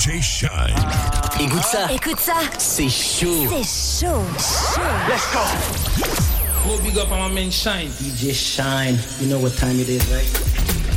DJ Shine. Écoute ça. Écoute ça. C'est chaud. C'est chaud. Chaud. Let's go. Gros big up à my man Shine. DJ Shine. You know what time it is, right?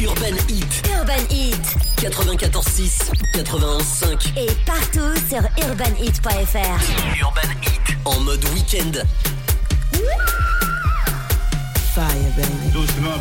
Urban Heat. Urban Heat. 94.6, 91.5. Et partout sur urbanheat.fr. Urban Heat. En mode week-end. Fire, baby. Doucement,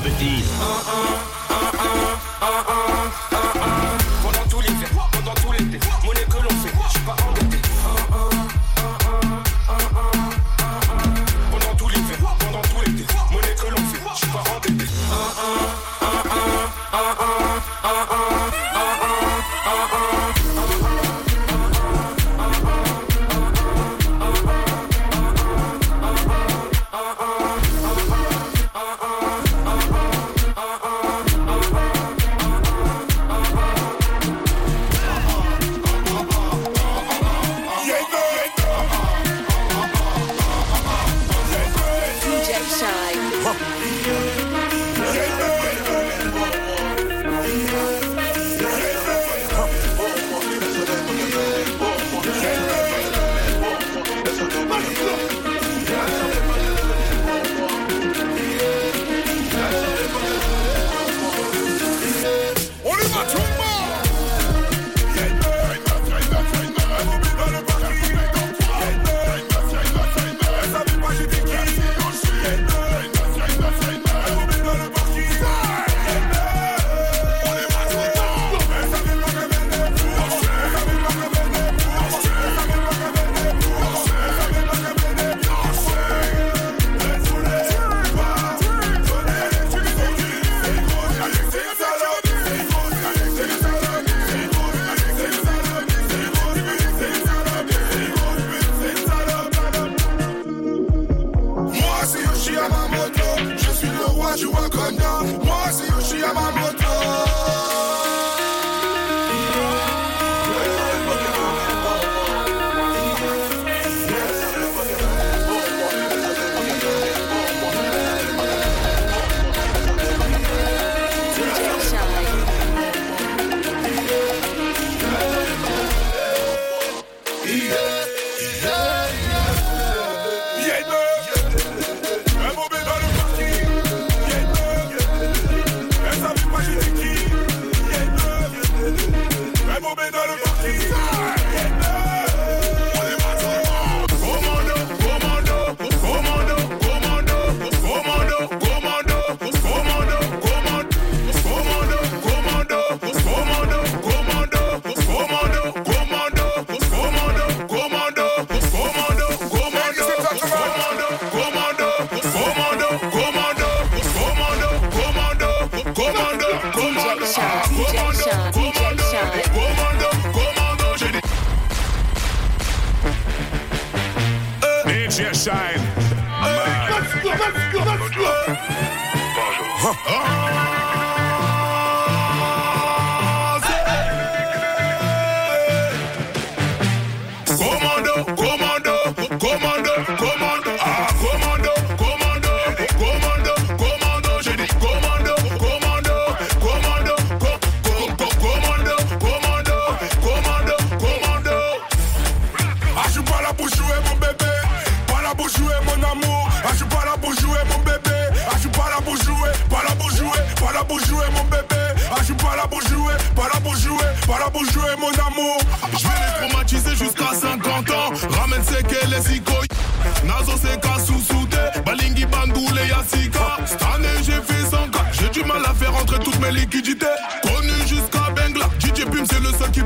sign.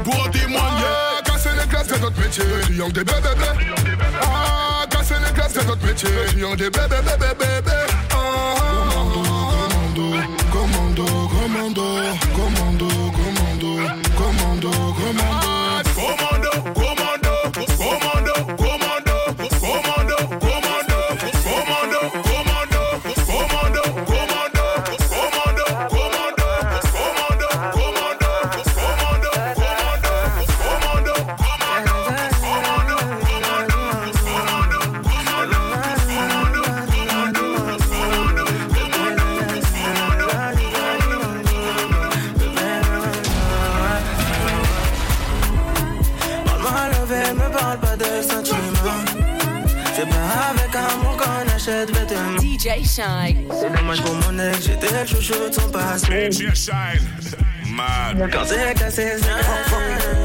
pour témoigner. Casser les classes, c'est notre métier. Triangle des bébés, bébés. Ah, casser les classes, c'est notre métier. Triangle des bébés, bébés, bébés. Commando, commando, commando, commando, commando. DJ Shine. C'est dommage pour mon ex, j'étais le chouchou de son passé. DJ Shine. Mad. Quand c'est cassé, c'est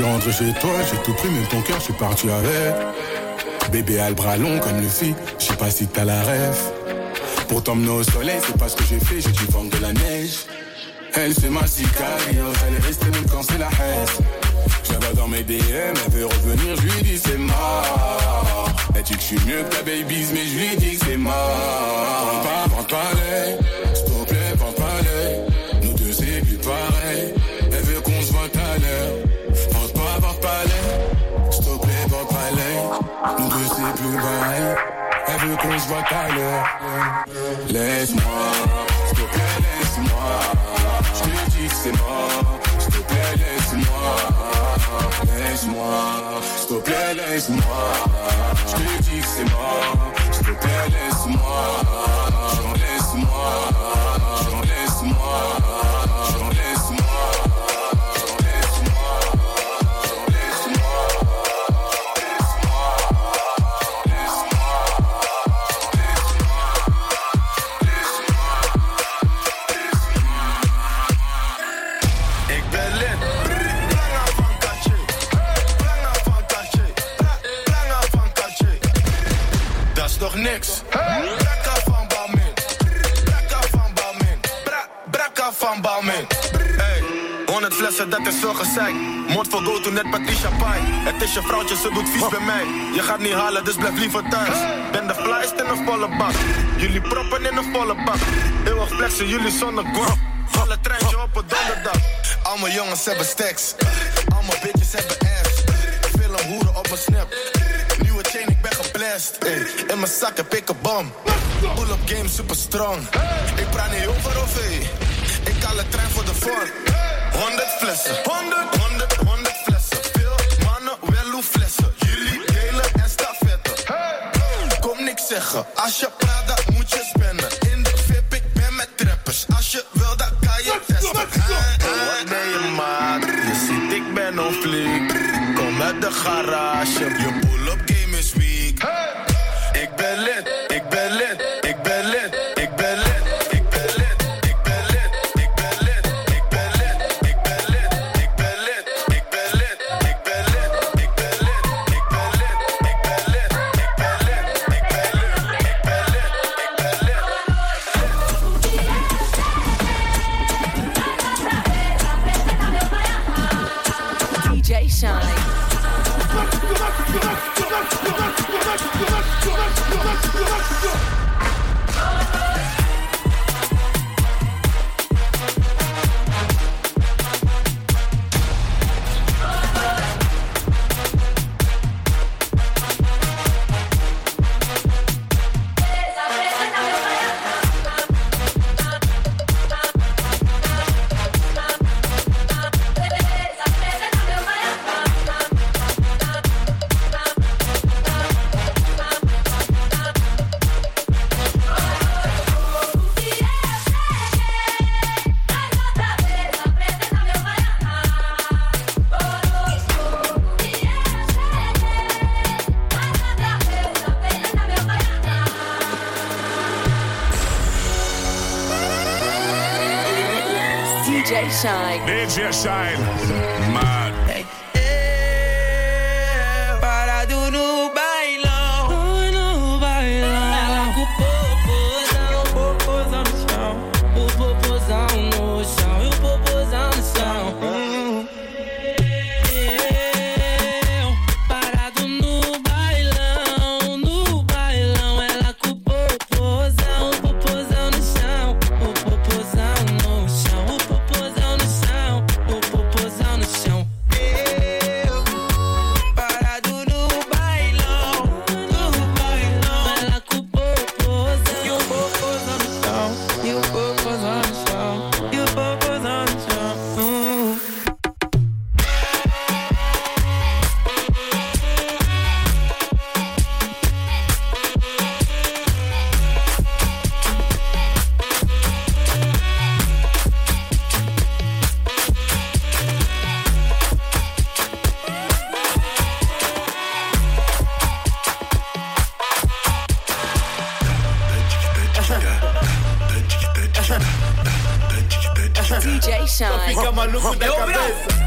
Suis rentré chez toi, j'ai tout pris, même ton cœur, je suis parti avec. Bébé a le bras long comme le fit, je sais pas si t'as la ref. Pour t'emmener au soleil, c'est pas ce que j'ai fait, j'ai dû vendre de la neige. Elle c'est ma sicario, elle est restée même quand c'est la haine. Vois dans mes DM, elle veut revenir, je lui dis c'est mort. Elle dit que je suis mieux que ta babies, mais je lui dis c'est mort. Pas, pas Nous deux c'est plus pareil, elle veut qu'on se voit à l'heure. Laisse-moi, s'il te plaît, laisse-moi. Je te dis que c'est mort, s'il te plaît, laisse-moi. Laisse-moi, s'il te plaît, laisse-moi. Je te dis que c'est mort, s'il te plaît, laisse-moi. Laisse-moi, Toch niks? Brakka van Balmin. Brakka van Balmin. Bra Brakka van Balmin. Hey, 100 flessen, dat is veel gezeik. Mond voor go to net Patricia Pai. Het is je vrouwtje, ze doet vies bij mij. Je gaat niet halen, dus blijf liever thuis. Ben de flyest in een volle bak. Jullie proppen in een volle bak. Eeuwig flexen, jullie zonder guap. Alle treintje op een donderdag. Al mijn jongens hebben stacks. Al mijn bitches hebben ass. Een hoeren op mijn snap. Ik ben geblest. In mijn zak heb ik een bom. Pull-up game super strong. Ik praat niet over of hey. Ik haal de trein voor de vorm. 100 flessen. 100, 100, 100 flessen. Veel mannen, wel hoe flessen. Jullie delen en stafetten. Kom niks zeggen. Als je praat, dan moet je spannen. In de VIP, ik ben met trappers. Als je wil, dan kan je testen. Wat ben je maat? Je ziet, ik ben on fleek. Kom uit de garage. Je DJ Shine. man. Hey, hey, para do no. DJ Shine. Fica maluco da cabeça.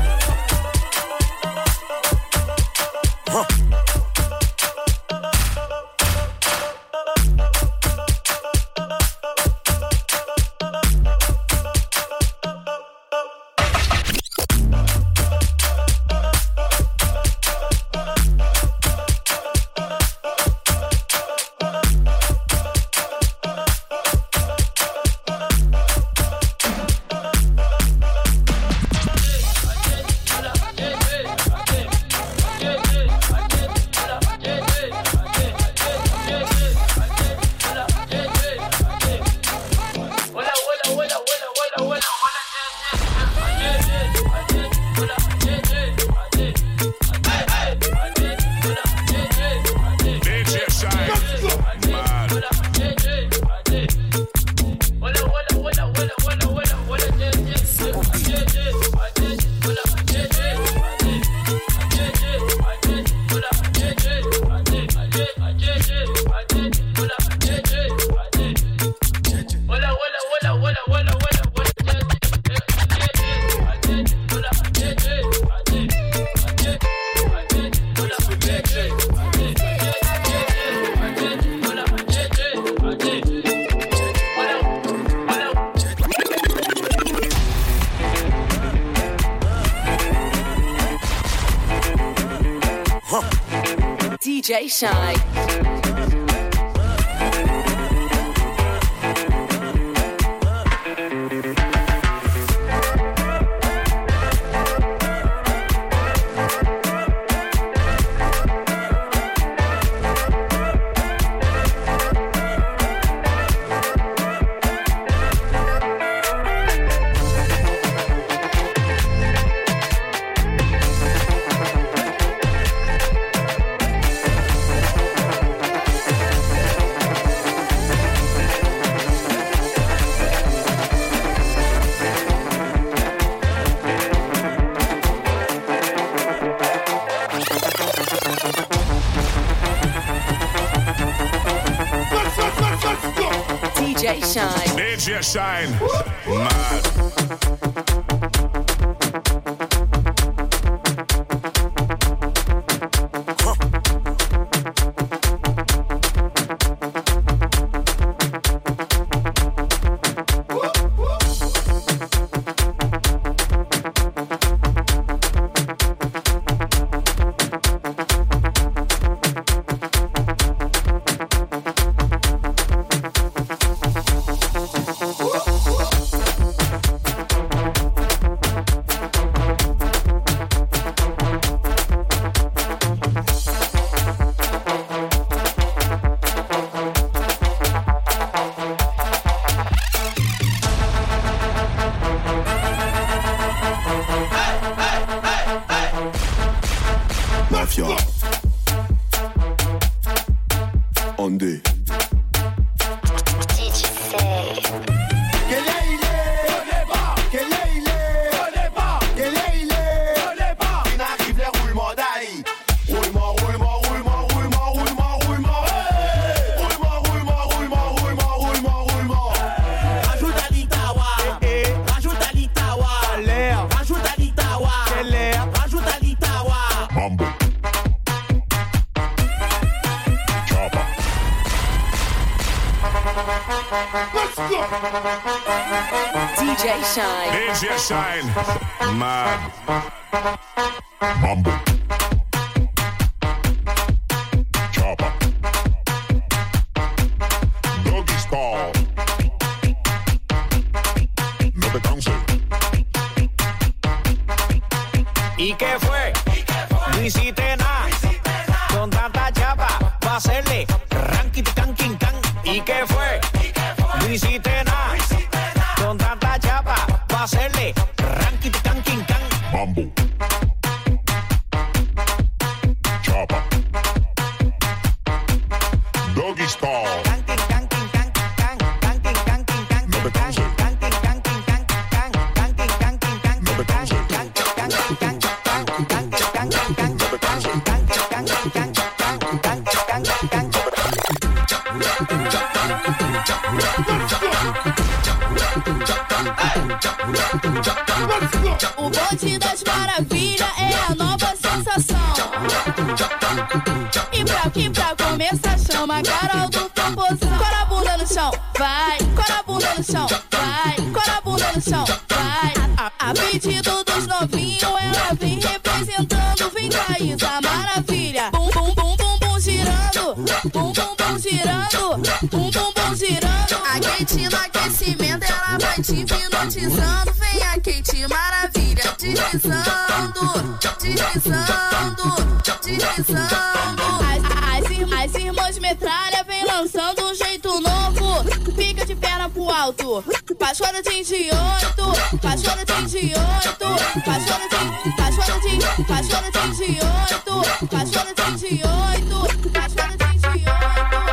shine. DJ Shine. DJ Shine. Mad. Shine. DJ Shine. No te canses. ¿Y qué fue? No hiciste nada. Con tanta chapa, va a hacerle ranking, can. ¿Y qué fue? No Das maravilhas é a nova sensação. E pra, e pra começar, chama a Carol do Popozão. Cora a bunda no chão, vai. Cora a bunda no chão, vai. Cora a bunda no chão, vai. A, a, a pedido dos novinhos, ela vem representando. Vem cá, Isa Maravilha. Bum, bum, bum, bum, bum, girando. Bum, bum, girando. Bum, bum, bum, girando. A Kate no aquecimento, ela vai te hipnotizando. Vem a Kate Maravilha, deslizando. Deslizando, deslizando. As, as, as irmãs metralha vem lançando um jeito novo. Fica de perna pro alto. Paixona de 28, paixona de 28, paixona de, paixona de, paixona de 28, paixona de 28, paixona de 28.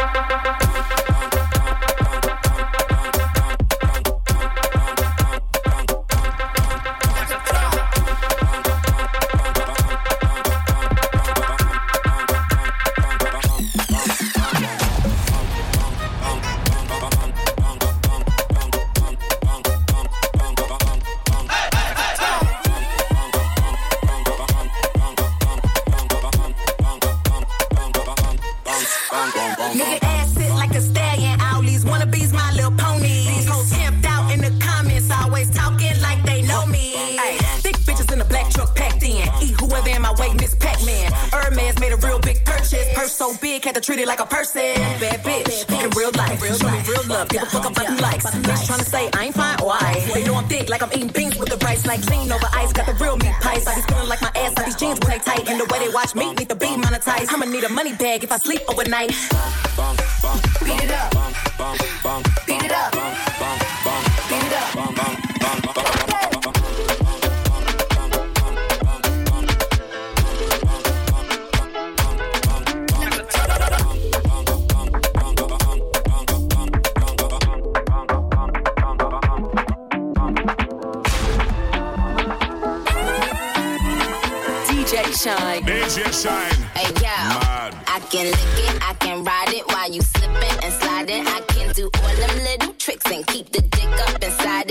had to treat it like a person. Bad bitch, in real life. Show me real love, give a fuck about them likes. Bitch trying to say I ain't fine, why? They know I'm thick, like I'm eating beans with the rice. Like lean over ice, got the real meat pies. I be feeling like my ass, like these jeans when they tight. And the way they watch me, need to be monetized. I'ma need a money bag if I sleep overnight. Beat it up. Beat it up. DJ Shine. DJ Shine. Hey yo, Mad. I can lick it, I can ride it while you slipping and sliding. I can do all them little tricks and keep the dick up inside